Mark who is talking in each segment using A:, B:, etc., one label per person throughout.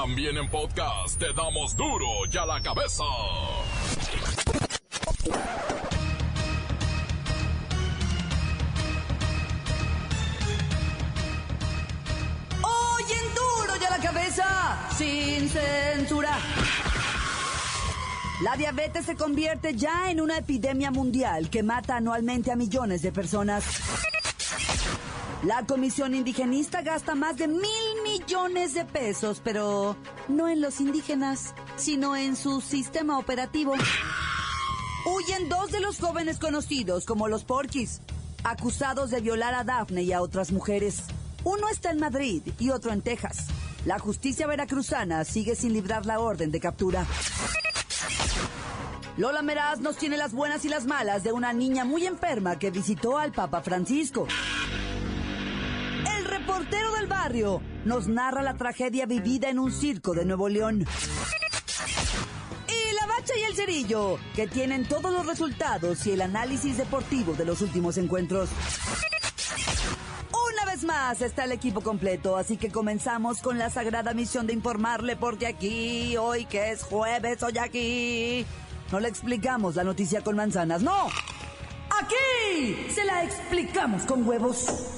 A: También en podcast te damos duro y a la cabeza.
B: Hoy en duro y a la cabeza, sin censura. La diabetes se convierte ya en una epidemia mundial que mata anualmente a millones de personas. La Comisión Indigenista gasta más de mil millones de pesos, pero no en los indígenas, sino en su sistema operativo. Huyen dos de los jóvenes conocidos como los Porquis, acusados de violar a Daphne y a otras mujeres. Uno está en Madrid y otro en Texas. La justicia veracruzana sigue sin librar la orden de captura. Lola Meraz nos tiene las buenas y las malas de una niña muy enferma que visitó al Papa Francisco. El reportero del barrio nos narra la tragedia vivida en un circo de Nuevo León. Y la bacha y el cerillo, que tienen todos los resultados y el análisis deportivo de los últimos encuentros. Una vez más está el equipo completo, así que comenzamos con la sagrada misión de informarle porque aquí, hoy que es jueves, hoy aquí, no le explicamos la noticia con manzanas, no. Aquí se la explicamos con huevos.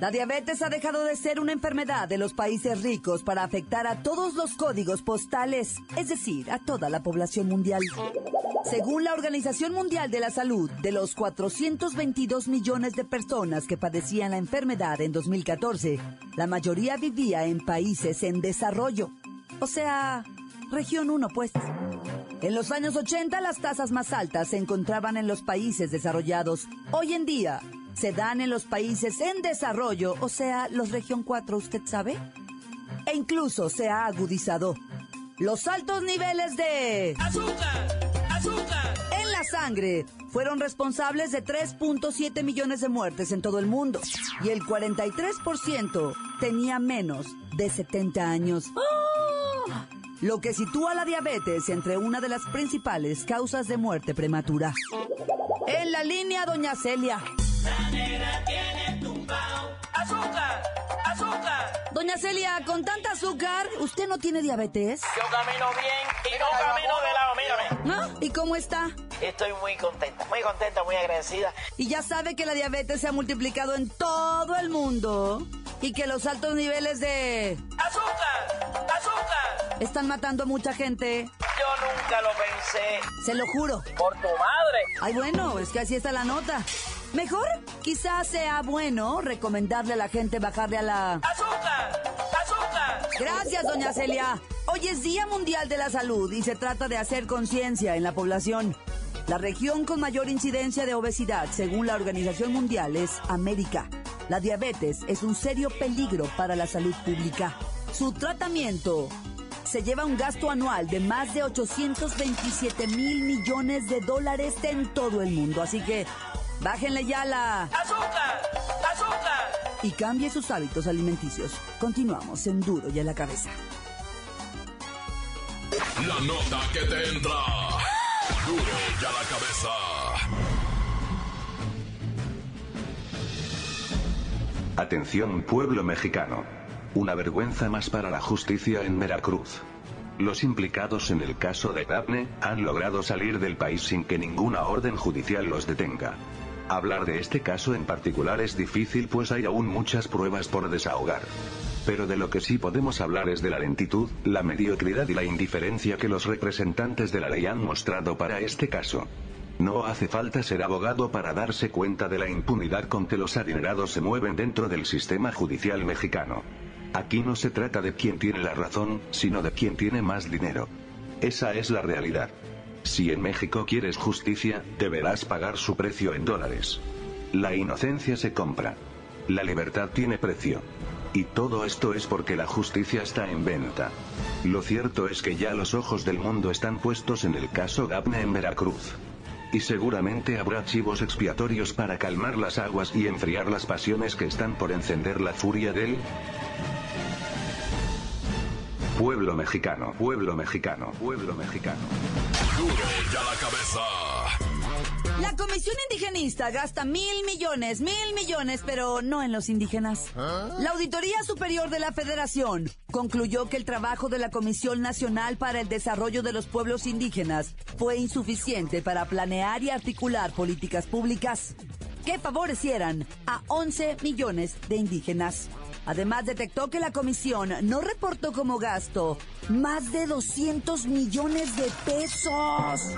B: La diabetes ha dejado de ser una enfermedad de los países ricos para afectar a todos los códigos postales, es decir, a toda la población mundial. Según la Organización Mundial de la Salud, de los 422 millones de personas que padecían la enfermedad en 2014, la mayoría vivía en países en desarrollo. O sea, región 1 pues. En los años 80 las tasas más altas se encontraban en los países desarrollados. Hoy en día se dan en los países en desarrollo, o sea, los región 4, ¿usted sabe? E incluso se ha agudizado los altos niveles de
C: ¡Azúcar! ¡Azúcar!
B: en la sangre fueron responsables de 3.7 millones de muertes en todo el mundo y el 43% tenía menos de 70 años. Lo que sitúa la diabetes entre una de las principales causas de muerte prematura. En la línea, doña Celia.
C: La negra tiene tumbao. ¡Azúcar! ¡Azúcar!
B: Doña Celia, con tanta azúcar, ¿usted no tiene diabetes?
C: Yo camino bien y no camino de lado, mírame.
B: ¿No? ¿Y cómo está?
C: Estoy muy contenta, muy contenta, muy agradecida.
B: Y ya sabe que la diabetes se ha multiplicado en todo el mundo y que los altos niveles de...
C: ¡Azúcar! ¡Azúcar!
B: están matando a mucha gente.
C: Yo nunca lo pensé.
B: Se lo juro.
C: Por tu madre.
B: Ay, bueno, es que así está la nota. Mejor, quizás sea bueno recomendarle a la gente bajarle a la...
C: ¡Azúcar! ¡Azúcar!
B: Gracias, doña Celia. Hoy es Día Mundial de la Salud y se trata de hacer conciencia en la población. La región con mayor incidencia de obesidad, según la Organización Mundial, es América. La diabetes es un serio peligro para la salud pública. Su tratamiento se lleva un gasto anual de más de 827 mil millones de dólares en todo el mundo. Así que bájenle ya la...
C: ¡Azúcar! ¡Azúcar!
B: y cambie sus hábitos alimenticios. Continuamos en Duro y a la cabeza.
A: La nota que te entra. Duro y a la cabeza.
D: Atención pueblo mexicano. Una vergüenza más para la justicia en Veracruz. Los implicados en el caso de Daphne han logrado salir del país sin que ninguna orden judicial los detenga. Hablar de este caso en particular es difícil pues hay aún muchas pruebas por desahogar. Pero de lo que sí podemos hablar es de la lentitud, la mediocridad y la indiferencia que los representantes de la ley han mostrado para este caso. No hace falta ser abogado para darse cuenta de la impunidad con que los adinerados se mueven dentro del sistema judicial mexicano. Aquí no se trata de quién tiene la razón, sino de quién tiene más dinero. Esa es la realidad. Si en México quieres justicia, deberás pagar su precio en dólares. La inocencia se compra. La libertad tiene precio. Y todo esto es porque la justicia está en venta. Lo cierto es que ya los ojos del mundo están puestos en el caso Daphne en Veracruz. Y seguramente habrá chivos expiatorios para calmar las aguas y enfriar las pasiones que están por encender la furia del pueblo mexicano, pueblo mexicano, pueblo mexicano.
A: Ya la cabeza.
B: La Comisión Indigenista gasta mil millones, mil millones, pero no en los indígenas. La Auditoría Superior de la Federación concluyó que el trabajo de la Comisión Nacional para el Desarrollo de los Pueblos Indígenas fue insuficiente para planear y articular políticas públicas que favorecieran a 11 millones de indígenas. Además, detectó que la comisión no reportó como gasto más de 200 millones de pesos.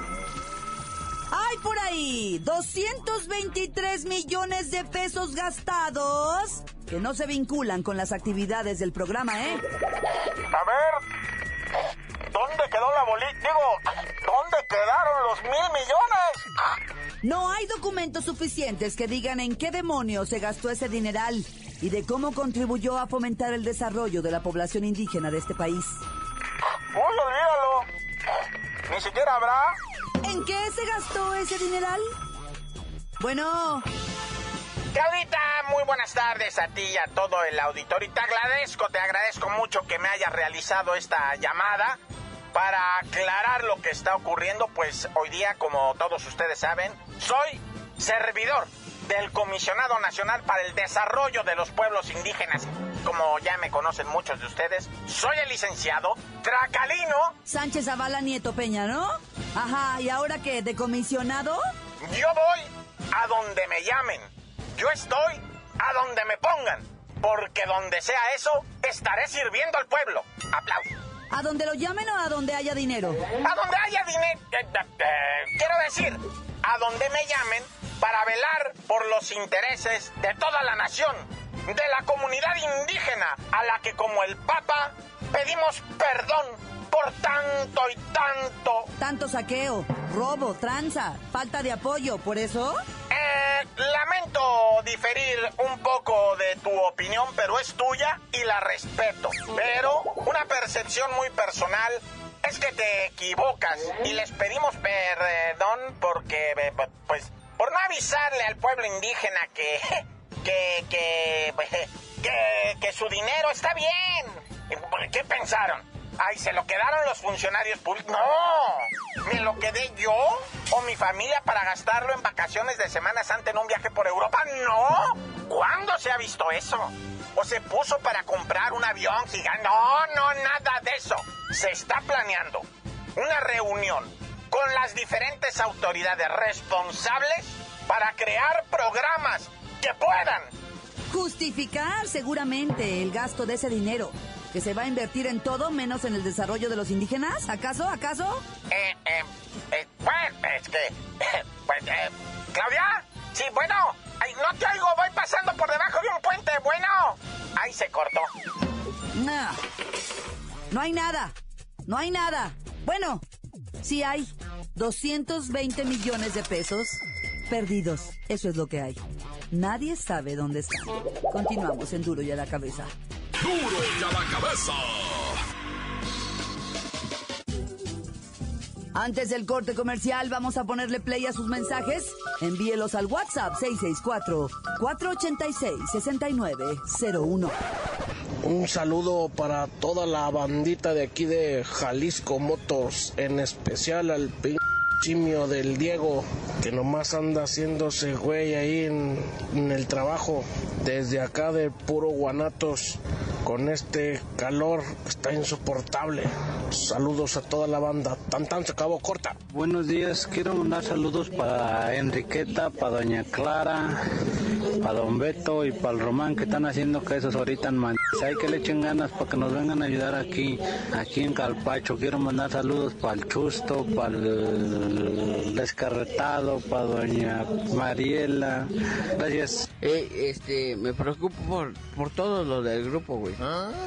B: ¡Hay por ahí! 223 millones de pesos gastados que no se vinculan con las actividades del programa, ¿eh?
E: A ver, ¿dónde quedó la bolita? Digo, ¿dónde quedaron los mil millones?
B: No hay documentos suficientes que digan en qué demonios se gastó ese dineral y de cómo contribuyó a fomentar el desarrollo de la población indígena de este país.
E: Uy, olvídalo. Ni siquiera habrá.
B: ¿En qué se gastó ese dineral? Bueno,
E: Claudita, muy buenas tardes a ti y a todo el auditorio. Y te agradezco, te agradezco mucho que me hayas realizado esta llamada para aclarar lo que está ocurriendo. Pues hoy día, como todos ustedes saben, soy servidor del Comisionado Nacional para el Desarrollo de los Pueblos Indígenas. Como ya me conocen muchos de ustedes, soy el licenciado Tracalino.
B: Sánchez Zavala Nieto Peña, ¿no? Ajá, ¿y ahora qué? ¿De comisionado?
E: Yo voy a donde me llamen. Yo estoy a donde me pongan. Porque donde sea eso, estaré sirviendo al pueblo. Aplausos.
B: ¿A donde lo llamen o a donde haya dinero?
E: A donde haya dinero. eh, eh, eh, quiero decir, a donde me llamen para velar por los intereses de toda la nación, de la comunidad indígena, a la que como el Papa pedimos perdón por tanto y tanto.
B: Tanto saqueo, robo, tranza, falta de apoyo, ¿por eso?
E: Eh, lamento diferir un poco de tu opinión, pero es tuya y la respeto. Pero una percepción muy personal es que te equivocas y les pedimos perdón porque, eh, pues, por no avisarle al pueblo indígena que, que, que, que, que su dinero está bien. ¿Qué pensaron? Ay, ¿se lo quedaron los funcionarios públicos? No, ¿me lo quedé yo o mi familia para gastarlo en vacaciones de Semana Santa en un viaje por Europa? No, ¿cuándo se ha visto eso? ¿O se puso para comprar un avión gigante? No, no, nada de eso. Se está planeando una reunión con las diferentes autoridades responsables para crear programas que puedan
B: Justificar seguramente el gasto de ese dinero, que se va a invertir en todo menos en el desarrollo de los indígenas. ¿Acaso? ¿Acaso?
E: Eh, eh, eh, bueno, es que... Pues, eh, ¿Claudia? Sí, bueno. Ay, no te oigo, voy pasando por debajo de un puente. Bueno. Ahí se cortó.
B: No. No hay nada. No hay nada. Bueno, sí hay 220 millones de pesos perdidos. Eso es lo que hay. Nadie sabe dónde están. Continuamos en Duro y a la cabeza.
A: Duro ya la cabeza.
B: Antes del corte comercial, vamos a ponerle play a sus mensajes. Envíelos al WhatsApp 664-486-6901.
F: Un saludo para toda la bandita de aquí de Jalisco Motors, en especial al pinche chimio del Diego, que nomás anda haciéndose güey ahí en, el trabajo, desde acá de puro Guanatos, con este calor está insoportable. Saludos a toda la banda. Tan tan se acabó corta.
G: Buenos días, quiero mandar saludos para Enriqueta, para Doña Clara, para Don Beto y para el Román que están haciendo quesos ahorita en. Hay que le echen ganas para que nos vengan a ayudar aquí, aquí en Calpacho. Quiero mandar saludos para el Chusto, para el Descarretado, para Doña Mariela. Gracias.
H: Eh, este, me preocupo por, por todo lo del grupo, güey.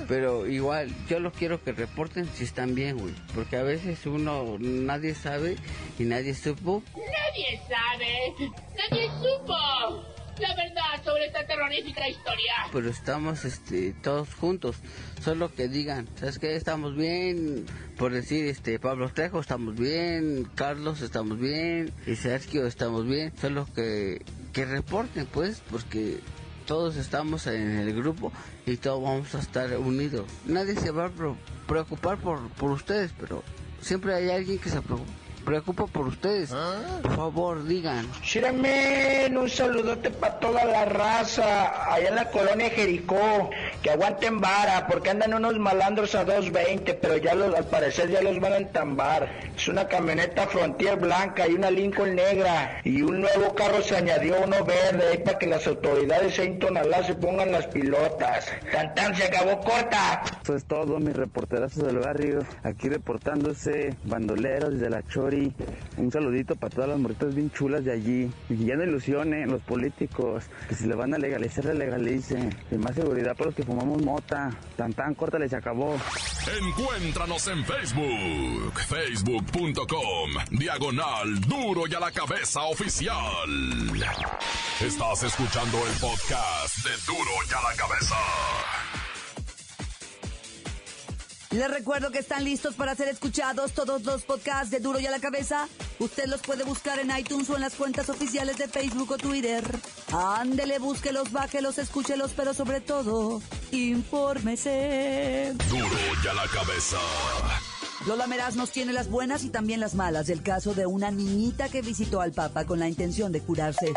H: Pero igual, yo los quiero que reporten si están bien, güey. Porque a veces uno, nadie sabe y nadie supo.
I: Nadie sabe. Nadie supo. La verdad sobre esta terrorífica historia.
H: Pero estamos este, todos juntos. Solo que digan, ¿sabes qué? Estamos bien. Por decir, este, Pablo Trejo, estamos bien. Carlos, estamos bien. Y Sergio, estamos bien. Solo que, que reporten, pues, porque todos estamos en el grupo y todos vamos a estar unidos. Nadie se va a preocupar por, por ustedes, pero siempre hay alguien que se preocupa preocupo por ustedes. ¿Ah? Por favor, digan.
J: Shiramen, un saludote para toda la raza allá en la colonia Jericó. Que aguanten vara, porque andan unos malandros a 2.20, pero ya los, al parecer ya los van a entambar. Es una camioneta Frontier blanca y una Lincoln negra. Y un nuevo carro se añadió, uno verde, ahí para que las autoridades en Tonalá se pongan las pilotas. Tan se acabó corta.
K: Eso es todo, mis reporterazos del barrio. Aquí reportándose bandoleros de la Un saludito para todas las morritas bien chulas de allí. Y ya no ilusionen los políticos, que si le van a legalizar, le legalicen. Y más seguridad para los que fumamos mota. Tan tan corta les acabó.
A: Encuéntranos en Facebook, facebook.com, diagonal duro y a la cabeza oficial. Estás escuchando el podcast de duro y a la cabeza.
B: Les recuerdo que están listos para ser escuchados todos los podcasts de Duro y a la Cabeza. Usted los puede buscar en iTunes o en las cuentas oficiales de Facebook o Twitter. Ándele, búsquelos, bájelos, escúchelos, pero sobre todo, infórmese.
A: Duro y a la Cabeza.
B: Lola Meraz nos tiene las buenas y también las malas del caso de una niñita que visitó al Papa con la intención de curarse.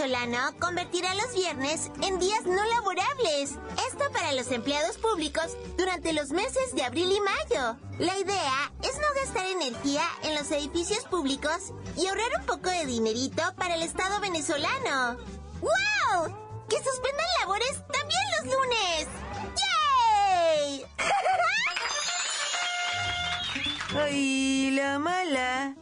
L: Venezolano convertirá los viernes en días no laborables. Esto para los empleados públicos durante los meses de abril y mayo. La idea es no gastar energía en los edificios públicos y ahorrar un poco de dinerito para el Estado venezolano. ¡Wow! ¡Que suspendan labores también los lunes! ¡Yay!
M: ¡Ay, la mala!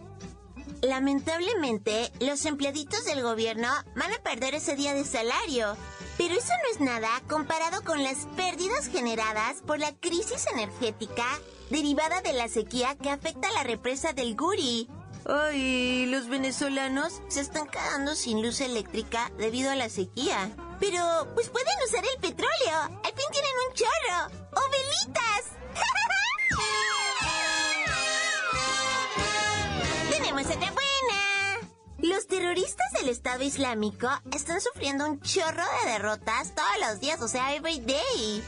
L: Lamentablemente, los empleaditos del gobierno van a perder ese día de salario. Pero eso no es nada comparado con las pérdidas generadas por la crisis energética derivada de la sequía que afecta a la represa del Guri.
M: Ay, los venezolanos
L: se están quedando sin luz eléctrica debido a la sequía. Pero, pues pueden usar el petróleo. Al fin tienen un chorro. ¡O velitas! buena! Los terroristas del Estado Islámico están sufriendo un chorro de derrotas todos los días, o sea, every day.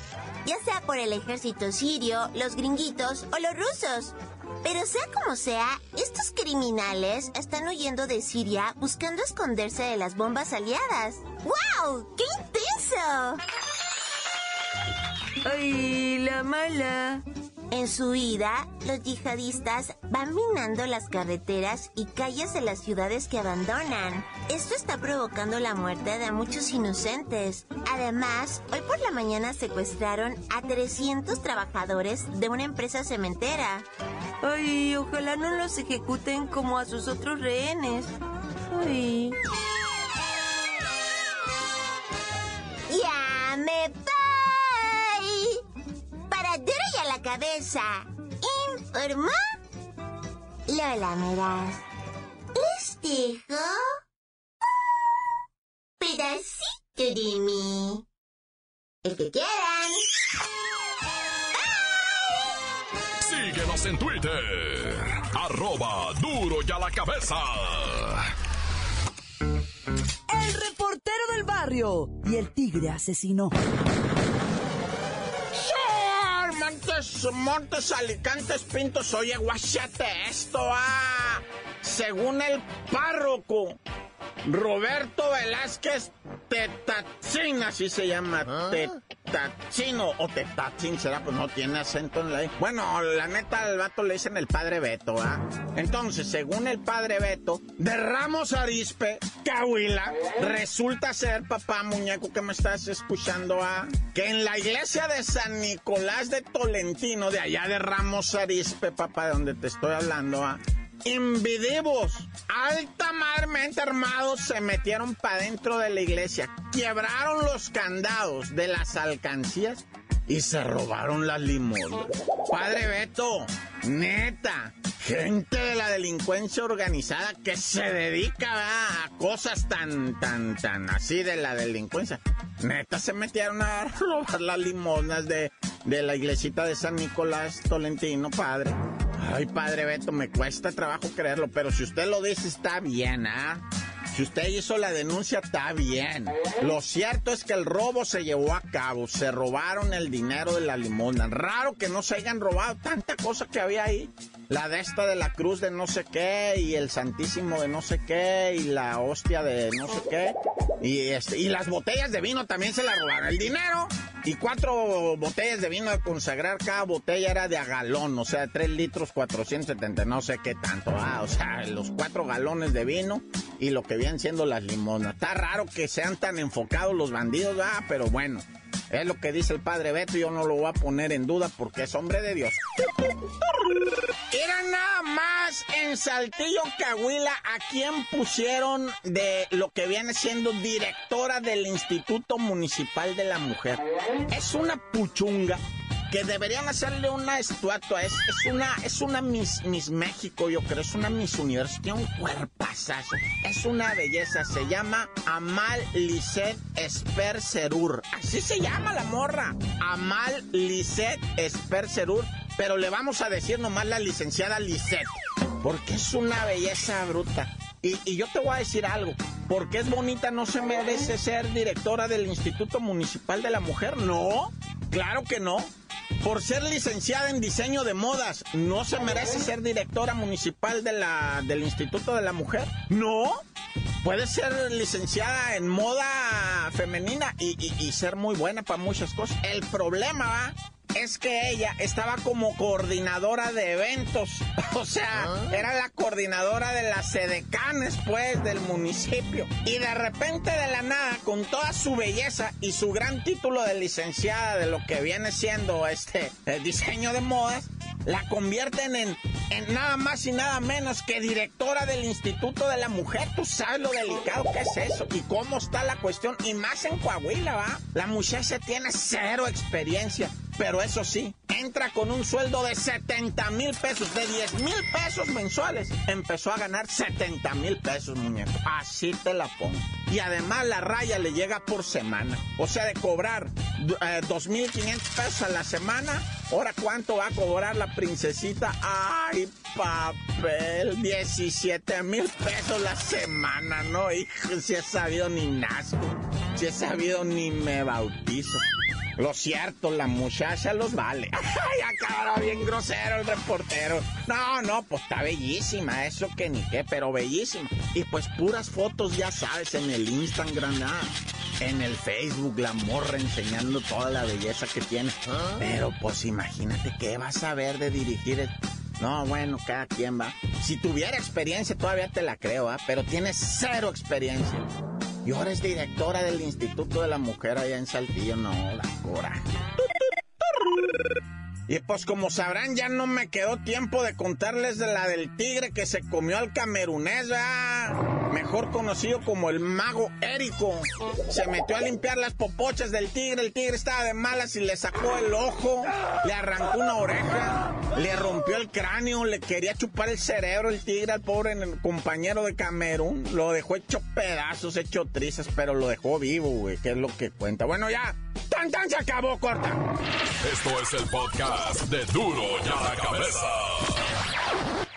L: Ya sea por el ejército sirio, los gringuitos o los rusos. Pero sea como sea, estos criminales están huyendo de Siria buscando esconderse de las bombas aliadas. ¡Wow! ¡Qué intenso!
M: ¡Ay, la mala!
L: En su huida, los yihadistas van minando las carreteras y calles de las ciudades que abandonan. Esto está provocando la muerte de muchos inocentes. Además, hoy por la mañana secuestraron a 300 trabajadores de una empresa cementera.
M: Ay, ojalá no los ejecuten como a sus otros rehenes. Ay.
L: ¡Ya me cabeza. Informó Lola Meraz. Les dejo pedacito de mí. El que quieran.
A: Síguenos en Twitter. Arroba duro y a la cabeza.
B: El reportero del barrio y el tigre asesino.
E: Montes, Alicantes, Pintos, oye, guachate esto, ah. Según el párroco Roberto Velázquez Tetacín, así se llama, ¿Ah? Tetacino o Tetacín, será, pues no tiene acento en la... Bueno, la neta, al vato le dicen el padre Beto, ¿ah? Entonces, según el padre Beto, de Ramos Arispe, Cahuila, resulta ser, papá muñeco que me estás escuchando, ¿ah? Que en la iglesia de San Nicolás de Tolentino, de allá de Ramos Arispe, papá, de donde te estoy hablando, ¿ah? Invidivos, altamarmente armados, se metieron para dentro de la iglesia, quebraron los candados de las alcancías y se robaron las limosnas. Padre Beto, neta, gente de la delincuencia organizada que se dedica a cosas tan, tan, tan así de la delincuencia. Neta se metieron a robar las limosnas de, de la iglesita de San Nicolás Tolentino, padre. Ay, padre Beto, me cuesta trabajo creerlo, pero si usted lo dice está bien, ¿ah? Si usted hizo la denuncia, está bien. Lo cierto es que el robo se llevó a cabo. Se robaron el dinero de la limosna. Raro que no se hayan robado tanta cosa que había ahí. La de esta de la cruz de no sé qué, y el santísimo de no sé qué, y la hostia de no sé qué. Y, este, y las botellas de vino también se la robaron. El dinero y cuatro botellas de vino de consagrar. Cada botella era de a galón, o sea, tres litros 470, no sé qué tanto. Ah, o sea, los cuatro galones de vino y lo que vienen siendo las limonas. Está raro que sean tan enfocados los bandidos, ah, pero bueno. Es lo que dice el padre Beto yo no lo voy a poner en duda porque es hombre de Dios. Era nada más en Saltillo, Cahuila, a quien pusieron de lo que viene siendo directora del Instituto Municipal de la Mujer. Es una puchunga que deberían hacerle una estatua. Es, es una, es una Miss, Miss México, yo creo. Es una Miss Universo. Tiene un cuerpazazo. Es una belleza. Se llama Amal Lisset Espercerur. Así se llama la morra. Amal Lisset Espercerur. Pero le vamos a decir nomás la licenciada Lisset. Porque es una belleza bruta. Y, y, yo te voy a decir algo, porque es bonita no se merece ser directora del Instituto Municipal de la Mujer, no, claro que no. Por ser licenciada en diseño de modas, ¿no se merece ser directora municipal de la, del Instituto de la Mujer? No. Puede ser licenciada en moda femenina y, y, y ser muy buena para muchas cosas. El problema va es que ella estaba como coordinadora de eventos. O sea, era la coordinadora de las sedecanes, pues, del municipio. Y de repente, de la nada, con toda su belleza y su gran título de licenciada de lo que viene siendo este el diseño de modas, la convierten en, en nada más y nada menos que directora del Instituto de la Mujer. Tú sabes lo delicado que es eso y cómo está la cuestión. Y más en Coahuila, ¿va? La muchacha tiene cero experiencia. Pero eso sí, entra con un sueldo de 70 mil pesos, de 10 mil pesos mensuales. Empezó a ganar 70 mil pesos, muñeco. Así te la pongo. Y además la raya le llega por semana. O sea, de cobrar eh, 2.500 pesos a la semana, ahora cuánto va a cobrar la princesita. ¡Ay, papel! 17 mil pesos la semana, ¿no? Hijo, si he sabido ni nazco. Si he sabido ni me bautizo. Lo cierto, la muchacha los vale. Ay, acá bien grosero el reportero. No, no, pues está bellísima, eso que ni qué, pero bellísima. Y pues puras fotos, ya sabes, en el Instagram, ah, en el Facebook, la morra enseñando toda la belleza que tiene. Pero pues imagínate qué vas a ver de dirigir el... No, bueno, cada quien va. Si tuviera experiencia, todavía te la creo, ¿ah? Pero tiene cero experiencia. Y ahora es directora del Instituto de la Mujer allá en Saltillo. No, la Y pues como sabrán, ya no me quedó tiempo de contarles de la del tigre que se comió al camerunés, ¿verdad? Mejor conocido como el mago Érico. Se metió a limpiar las popochas del tigre, el tigre estaba de malas y le sacó el ojo, le arrancó una oreja, le rompió el cráneo, le quería chupar el cerebro el tigre al pobre compañero de Camerún. Lo dejó hecho pedazos, hecho trizas, pero lo dejó vivo, güey, que es lo que cuenta. Bueno, ya, tan tan se acabó, corta.
A: Esto es el podcast de Duro y a la cabeza.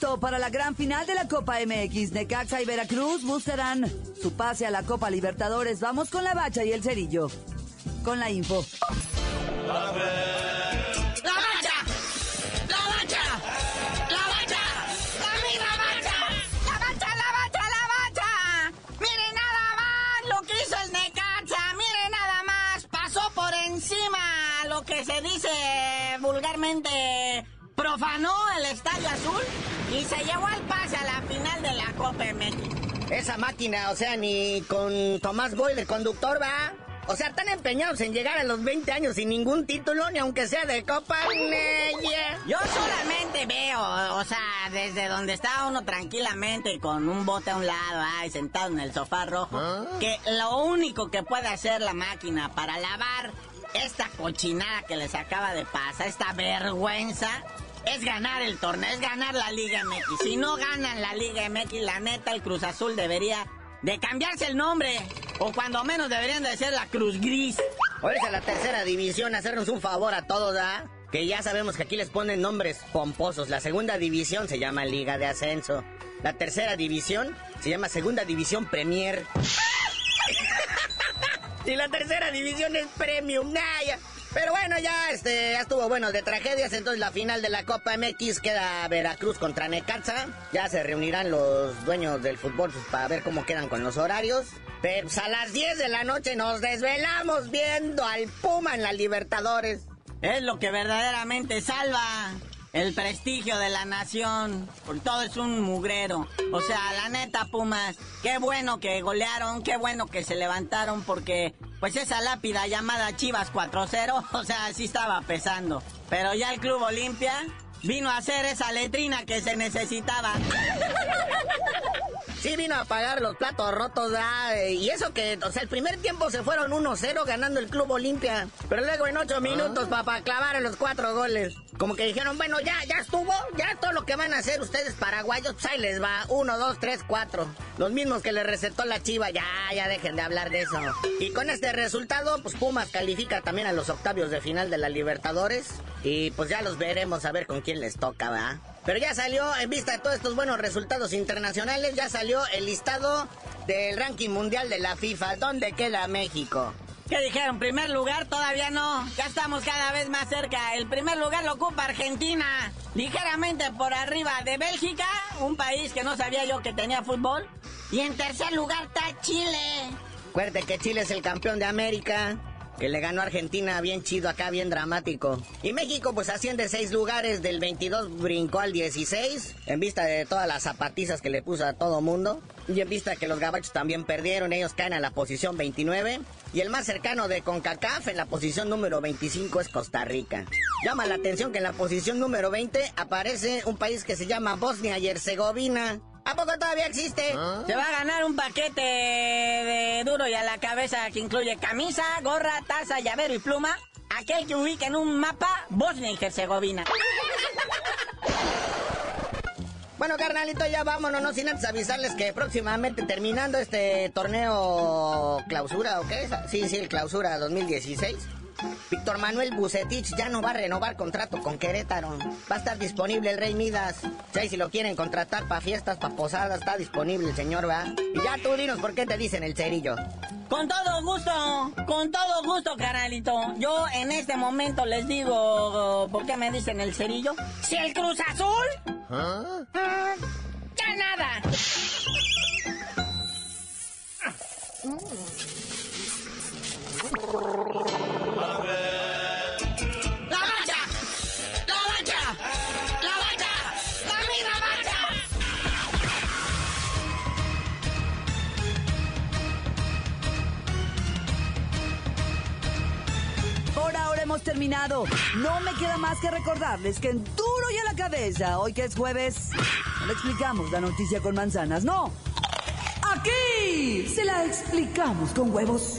B: Listo para la gran final de la Copa MX. Necaxa y Veracruz buscarán su pase a la Copa Libertadores. Vamos con la bacha y el cerillo. Con la info.
N: ¡La bacha! ¡La bacha! ¡La bacha! ¡La misma bacha! ¡La bacha, la bacha, la bacha! ¡Mire nada más lo que hizo el Necaxa! ¡Mire nada más! Pasó por encima lo que se dice vulgarmente profanó el Estadio Azul y se llevó al pase a la final de la Copa MX.
O: Esa máquina, o sea, ni con Tomás Boy de conductor, va. O sea, están empeñados en llegar a los 20 años sin ningún título, ni aunque sea de Copa.
N: Yo solamente veo, o sea, desde donde está uno tranquilamente con un bote a un lado, ay, sentado en el sofá rojo, que lo único que puede hacer la máquina para lavar esta cochinada que les acaba de pasar, esta vergüenza, es ganar el torneo, es ganar la Liga MX. Si no ganan la Liga MX, la neta, el Cruz Azul debería de cambiarse el nombre. O cuando menos deberían de ser la Cruz Gris.
O: O irse la tercera división, hacernos un favor a todos, ¿ah? Que ya sabemos que aquí les ponen nombres pomposos. La segunda división se llama Liga de Ascenso. La tercera división se llama Segunda División Premier. Y la tercera división es Premium. Naya. Pero bueno, ya este ya estuvo bueno de tragedias, entonces la final de la Copa MX queda Veracruz contra Necaxa. Ya se reunirán los dueños del fútbol pues, para ver cómo quedan con los horarios. Pero pues, a las 10 de la noche nos desvelamos viendo al Puma en la Libertadores.
N: Es lo que verdaderamente salva el prestigio de la nación. Por todo es un mugrero. O sea, la neta, Pumas, qué bueno que golearon, qué bueno que se levantaron porque pues esa lápida llamada Chivas 4-0, o sea, sí estaba pesando. Pero ya el Club Olimpia vino a hacer esa letrina que se necesitaba.
O: Sí vino a pagar los platos rotos, y eso que, o sea, el primer tiempo se fueron 1-0 ganando el Club Olimpia, pero luego en 8 minutos para clavar en los cuatro goles. Como que dijeron, bueno, ya, ya estuvo, ya todo lo que van a hacer ustedes paraguayos, pues ahí les va, 1, 2, 3, 4. Los mismos que le recetó la chiva, ya, ya dejen de hablar de eso. Y con este resultado, pues Pumas califica también a los octavios de final de la Libertadores, y pues ya los veremos a ver con quién les toca, ¿verdad? Pero ya salió, en vista de todos estos buenos resultados internacionales, ya salió el listado del ranking mundial de la FIFA. ¿Dónde queda México?
N: ¿Qué dijeron? ¿Primer lugar? Todavía no. Ya estamos cada vez más cerca. El primer lugar lo ocupa Argentina. Ligeramente por arriba de Bélgica, un país que no sabía yo que tenía fútbol. Y en tercer lugar está Chile.
O: Acuérdate que Chile es el campeón de América que le ganó Argentina bien chido acá, bien dramático. Y México pues asciende seis lugares, del 22 brincó al 16, en vista de todas las zapatizas que le puso a todo mundo. Y en vista que los gabachos también perdieron, ellos caen a la posición 29. Y el más cercano de CONCACAF en la posición número 25 es Costa Rica. Llama la atención que en la posición número 20 aparece un país que se llama Bosnia y Herzegovina. ¿A poco todavía existe?
N: ¿Ah? Se va a ganar un paquete de duro y a la cabeza que incluye camisa, gorra, taza, llavero y pluma. Aquel que ubica en un mapa Bosnia y Herzegovina.
O: Bueno, carnalito, ya vámonos, no sin antes avisarles que próximamente terminando este torneo clausura, ¿o qué es? Sí, sí, el clausura 2016 Víctor Manuel Bucetich ya no va a renovar contrato con Querétaro. Va a estar disponible el Rey Midas. Si, si lo quieren contratar para fiestas, para posadas, está disponible el señor, ¿va? Y ya tú dinos por qué te dicen el cerillo.
N: Con todo gusto, con todo gusto, carnalito. Yo en este momento les digo por qué me dicen el cerillo. Si el Cruz Azul... ¿Ah? ya nada.
B: hemos terminado. No me queda más que recordarles que en duro y a la cabeza, hoy que es jueves, no le explicamos la noticia con manzanas, no. Aquí se la explicamos con huevos.